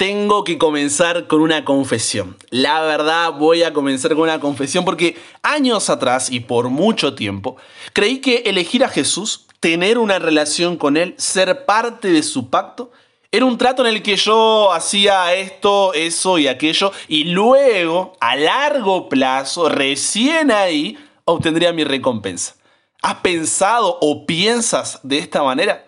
tengo que comenzar con una confesión. La verdad voy a comenzar con una confesión porque años atrás y por mucho tiempo creí que elegir a Jesús, tener una relación con Él, ser parte de su pacto, era un trato en el que yo hacía esto, eso y aquello y luego, a largo plazo, recién ahí, obtendría mi recompensa. ¿Has pensado o piensas de esta manera?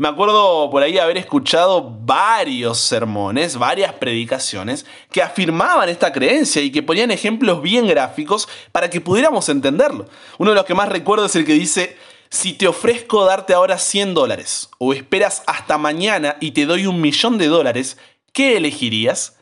Me acuerdo por ahí haber escuchado varios sermones, varias predicaciones que afirmaban esta creencia y que ponían ejemplos bien gráficos para que pudiéramos entenderlo. Uno de los que más recuerdo es el que dice, si te ofrezco darte ahora 100 dólares o esperas hasta mañana y te doy un millón de dólares, ¿qué elegirías?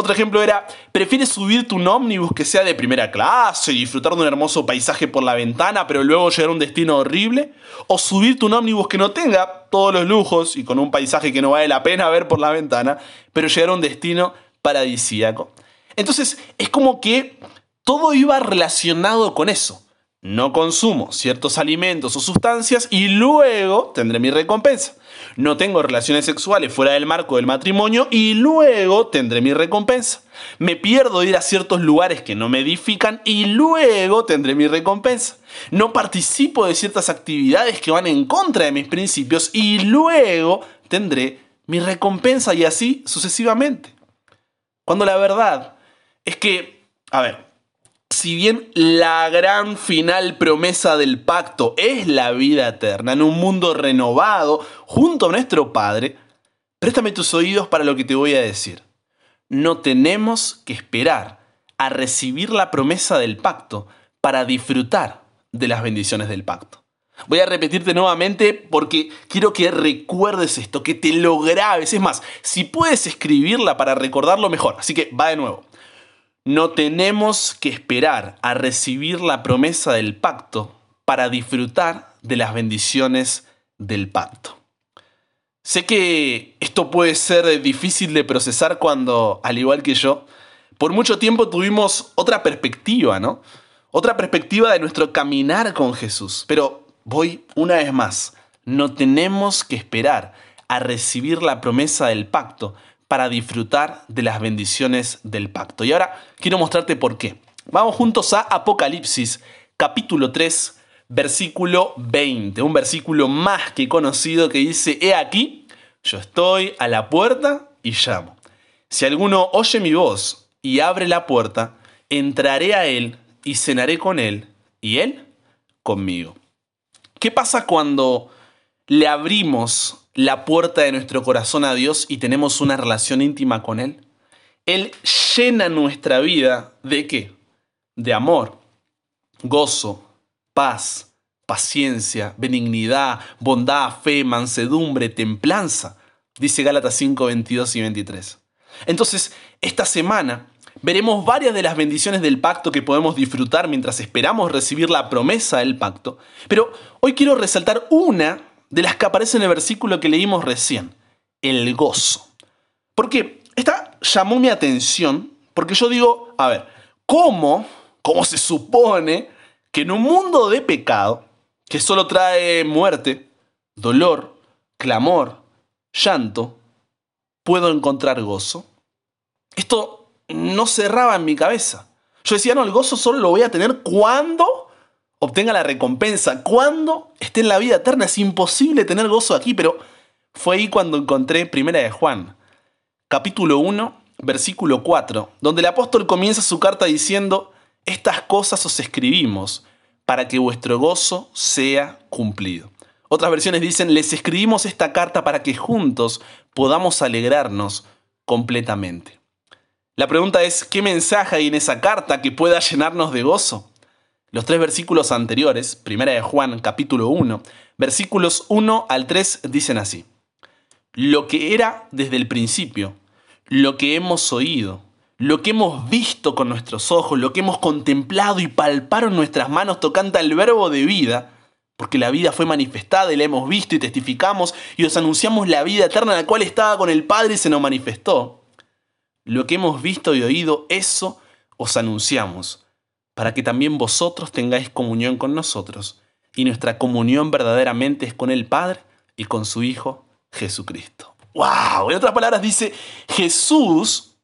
Otro ejemplo era, ¿prefieres subirte un ómnibus que sea de primera clase y disfrutar de un hermoso paisaje por la ventana, pero luego llegar a un destino horrible? ¿O subirte un ómnibus que no tenga todos los lujos y con un paisaje que no vale la pena ver por la ventana, pero llegar a un destino paradisíaco? Entonces, es como que todo iba relacionado con eso. No consumo ciertos alimentos o sustancias y luego tendré mi recompensa. No tengo relaciones sexuales fuera del marco del matrimonio y luego tendré mi recompensa. Me pierdo ir a ciertos lugares que no me edifican y luego tendré mi recompensa. No participo de ciertas actividades que van en contra de mis principios y luego tendré mi recompensa y así sucesivamente. Cuando la verdad es que, a ver, si bien la gran final promesa del pacto es la vida eterna en un mundo renovado junto a nuestro Padre, préstame tus oídos para lo que te voy a decir. No tenemos que esperar a recibir la promesa del pacto para disfrutar de las bendiciones del pacto. Voy a repetirte nuevamente porque quiero que recuerdes esto, que te lo grabes. Es más, si puedes escribirla para recordarlo mejor. Así que va de nuevo. No tenemos que esperar a recibir la promesa del pacto para disfrutar de las bendiciones del pacto. Sé que esto puede ser difícil de procesar cuando, al igual que yo, por mucho tiempo tuvimos otra perspectiva, ¿no? Otra perspectiva de nuestro caminar con Jesús. Pero voy una vez más, no tenemos que esperar a recibir la promesa del pacto para disfrutar de las bendiciones del pacto. Y ahora quiero mostrarte por qué. Vamos juntos a Apocalipsis, capítulo 3, versículo 20, un versículo más que conocido que dice, he aquí, yo estoy a la puerta y llamo. Si alguno oye mi voz y abre la puerta, entraré a él y cenaré con él y él conmigo. ¿Qué pasa cuando le abrimos la puerta de nuestro corazón a Dios y tenemos una relación íntima con Él, Él llena nuestra vida de qué? De amor, gozo, paz, paciencia, benignidad, bondad, fe, mansedumbre, templanza, dice Gálatas 5, 22 y 23. Entonces, esta semana veremos varias de las bendiciones del pacto que podemos disfrutar mientras esperamos recibir la promesa del pacto, pero hoy quiero resaltar una de las que aparece en el versículo que leímos recién, el gozo. Porque esta llamó mi atención, porque yo digo, a ver, ¿cómo, cómo se supone que en un mundo de pecado, que solo trae muerte, dolor, clamor, llanto, puedo encontrar gozo? Esto no cerraba en mi cabeza. Yo decía, no, el gozo solo lo voy a tener cuando obtenga la recompensa. Cuando esté en la vida eterna es imposible tener gozo aquí, pero fue ahí cuando encontré Primera de Juan, capítulo 1, versículo 4, donde el apóstol comienza su carta diciendo, estas cosas os escribimos para que vuestro gozo sea cumplido. Otras versiones dicen, les escribimos esta carta para que juntos podamos alegrarnos completamente. La pregunta es, ¿qué mensaje hay en esa carta que pueda llenarnos de gozo? Los tres versículos anteriores, primera de Juan capítulo 1, versículos 1 al 3 dicen así. Lo que era desde el principio, lo que hemos oído, lo que hemos visto con nuestros ojos, lo que hemos contemplado y palparon nuestras manos tocando el verbo de vida, porque la vida fue manifestada y la hemos visto y testificamos y os anunciamos la vida eterna la cual estaba con el Padre y se nos manifestó. Lo que hemos visto y oído, eso os anunciamos para que también vosotros tengáis comunión con nosotros, y nuestra comunión verdaderamente es con el Padre y con su Hijo Jesucristo. ¡Wow! En otras palabras dice, Jesús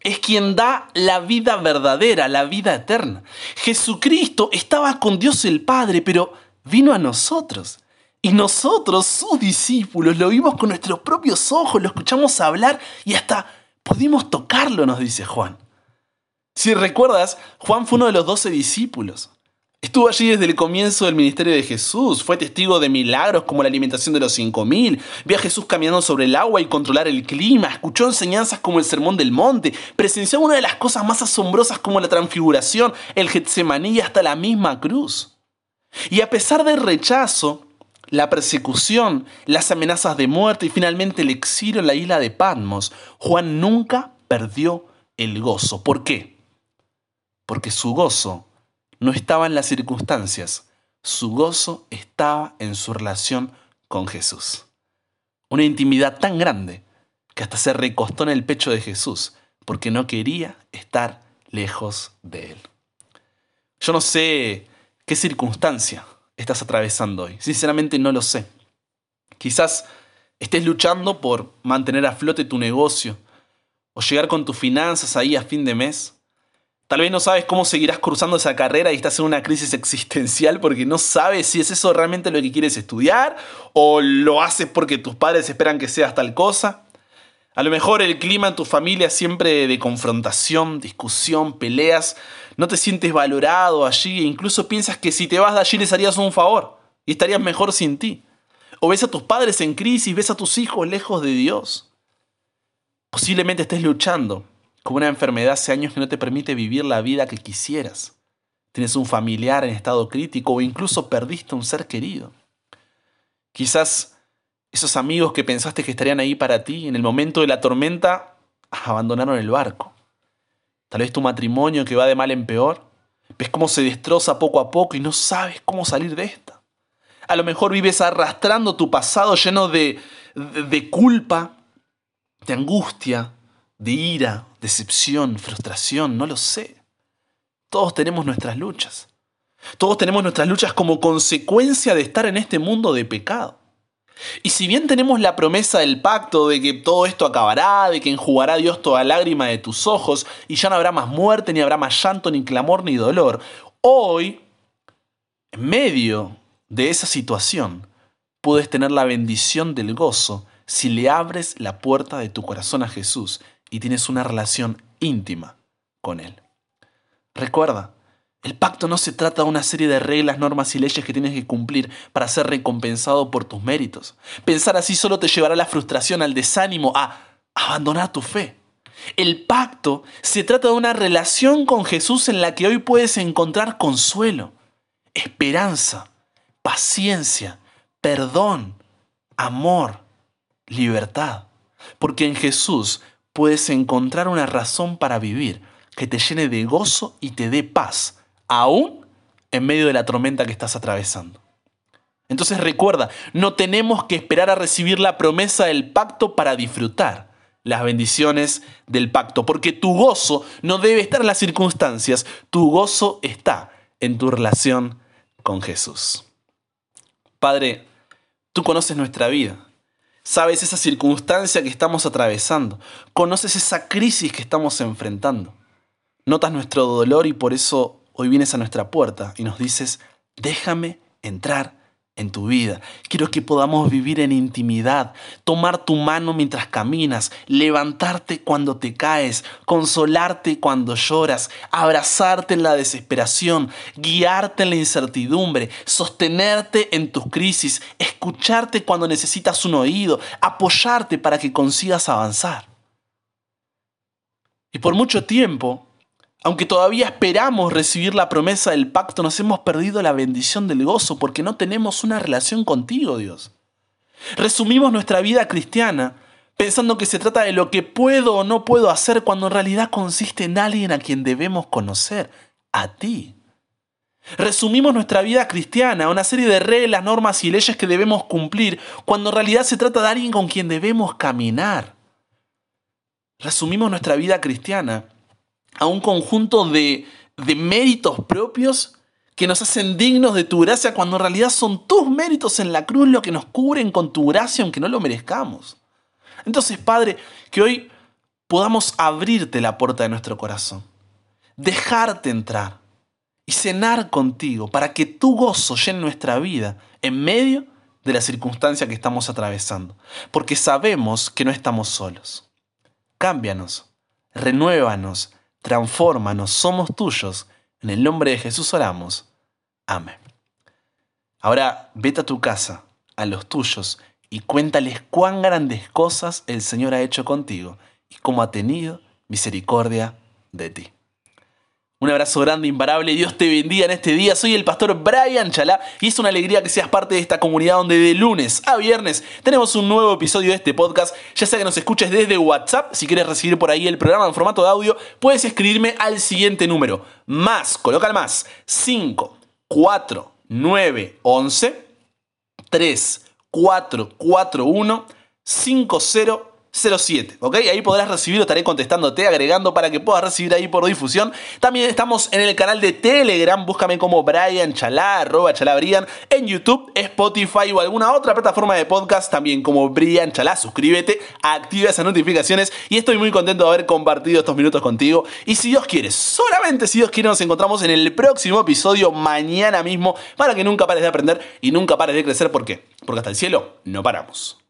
es quien da la vida verdadera, la vida eterna. Jesucristo estaba con Dios el Padre, pero vino a nosotros. Y nosotros, sus discípulos, lo vimos con nuestros propios ojos, lo escuchamos hablar y hasta pudimos tocarlo, nos dice Juan. Si recuerdas, Juan fue uno de los doce discípulos. Estuvo allí desde el comienzo del ministerio de Jesús, fue testigo de milagros como la alimentación de los cinco mil, vio a Jesús caminando sobre el agua y controlar el clima, escuchó enseñanzas como el Sermón del Monte, presenció una de las cosas más asombrosas como la transfiguración, el Getsemaní hasta la misma cruz. Y a pesar del rechazo, la persecución, las amenazas de muerte y finalmente el exilio en la isla de Patmos, Juan nunca perdió el gozo. ¿Por qué? Porque su gozo no estaba en las circunstancias, su gozo estaba en su relación con Jesús. Una intimidad tan grande que hasta se recostó en el pecho de Jesús porque no quería estar lejos de él. Yo no sé qué circunstancia estás atravesando hoy. Sinceramente no lo sé. Quizás estés luchando por mantener a flote tu negocio o llegar con tus finanzas ahí a fin de mes. Tal vez no sabes cómo seguirás cruzando esa carrera y estás en una crisis existencial porque no sabes si es eso realmente lo que quieres estudiar o lo haces porque tus padres esperan que seas tal cosa. A lo mejor el clima en tu familia siempre de confrontación, discusión, peleas, no te sientes valorado allí e incluso piensas que si te vas de allí les harías un favor y estarías mejor sin ti. O ves a tus padres en crisis, ves a tus hijos lejos de Dios. Posiblemente estés luchando con una enfermedad hace años que no te permite vivir la vida que quisieras. Tienes un familiar en estado crítico o incluso perdiste un ser querido. Quizás esos amigos que pensaste que estarían ahí para ti en el momento de la tormenta abandonaron el barco. Tal vez tu matrimonio que va de mal en peor. Ves cómo se destroza poco a poco y no sabes cómo salir de esta. A lo mejor vives arrastrando tu pasado lleno de, de, de culpa, de angustia, de ira, decepción, frustración, no lo sé. Todos tenemos nuestras luchas. Todos tenemos nuestras luchas como consecuencia de estar en este mundo de pecado. Y si bien tenemos la promesa del pacto de que todo esto acabará, de que enjugará Dios toda lágrima de tus ojos y ya no habrá más muerte, ni habrá más llanto, ni clamor, ni dolor, hoy, en medio de esa situación, puedes tener la bendición del gozo si le abres la puerta de tu corazón a Jesús y tienes una relación íntima con Él. Recuerda, el pacto no se trata de una serie de reglas, normas y leyes que tienes que cumplir para ser recompensado por tus méritos. Pensar así solo te llevará a la frustración, al desánimo, a abandonar tu fe. El pacto se trata de una relación con Jesús en la que hoy puedes encontrar consuelo, esperanza, paciencia, perdón, amor, libertad. Porque en Jesús puedes encontrar una razón para vivir que te llene de gozo y te dé paz aún en medio de la tormenta que estás atravesando. Entonces recuerda, no tenemos que esperar a recibir la promesa del pacto para disfrutar las bendiciones del pacto, porque tu gozo no debe estar en las circunstancias, tu gozo está en tu relación con Jesús. Padre, tú conoces nuestra vida, sabes esa circunstancia que estamos atravesando, conoces esa crisis que estamos enfrentando, notas nuestro dolor y por eso hoy vienes a nuestra puerta y nos dices, déjame entrar en tu vida. Quiero que podamos vivir en intimidad, tomar tu mano mientras caminas, levantarte cuando te caes, consolarte cuando lloras, abrazarte en la desesperación, guiarte en la incertidumbre, sostenerte en tus crisis, escucharte cuando necesitas un oído, apoyarte para que consigas avanzar. Y por mucho tiempo aunque todavía esperamos recibir la promesa del pacto, nos hemos perdido la bendición del gozo porque no tenemos una relación contigo, Dios. Resumimos nuestra vida cristiana pensando que se trata de lo que puedo o no puedo hacer cuando en realidad consiste en alguien a quien debemos conocer, a ti. Resumimos nuestra vida cristiana a una serie de reglas, normas y leyes que debemos cumplir cuando en realidad se trata de alguien con quien debemos caminar. Resumimos nuestra vida cristiana a un conjunto de, de méritos propios que nos hacen dignos de tu gracia cuando en realidad son tus méritos en la cruz lo que nos cubren con tu gracia aunque no lo merezcamos. Entonces, Padre, que hoy podamos abrirte la puerta de nuestro corazón, dejarte entrar y cenar contigo para que tu gozo llene nuestra vida en medio de la circunstancia que estamos atravesando, porque sabemos que no estamos solos. Cámbianos, renuévanos, transfórmanos, somos tuyos. En el nombre de Jesús oramos. Amén. Ahora vete a tu casa, a los tuyos, y cuéntales cuán grandes cosas el Señor ha hecho contigo y cómo ha tenido misericordia de ti. Un abrazo grande, imparable. Dios te bendiga en este día. Soy el pastor Brian Chalá y es una alegría que seas parte de esta comunidad donde de lunes a viernes tenemos un nuevo episodio de este podcast. Ya sea que nos escuches desde WhatsApp, si quieres recibir por ahí el programa en formato de audio, puedes escribirme al siguiente número. Más, coloca el más. 5, 4, 9, 11, 3, 4, 4, 1, 5, 0, 07, ¿ok? Ahí podrás recibir, estaré contestándote, agregando para que puedas recibir ahí por difusión. También estamos en el canal de Telegram, búscame como Brian Chalá, arroba Chalabrian, en YouTube, Spotify o alguna otra plataforma de podcast, también como Brian Chalá, suscríbete, activa esas notificaciones y estoy muy contento de haber compartido estos minutos contigo. Y si Dios quiere, solamente si Dios quiere, nos encontramos en el próximo episodio mañana mismo para que nunca pares de aprender y nunca pares de crecer. ¿Por qué? Porque hasta el cielo no paramos.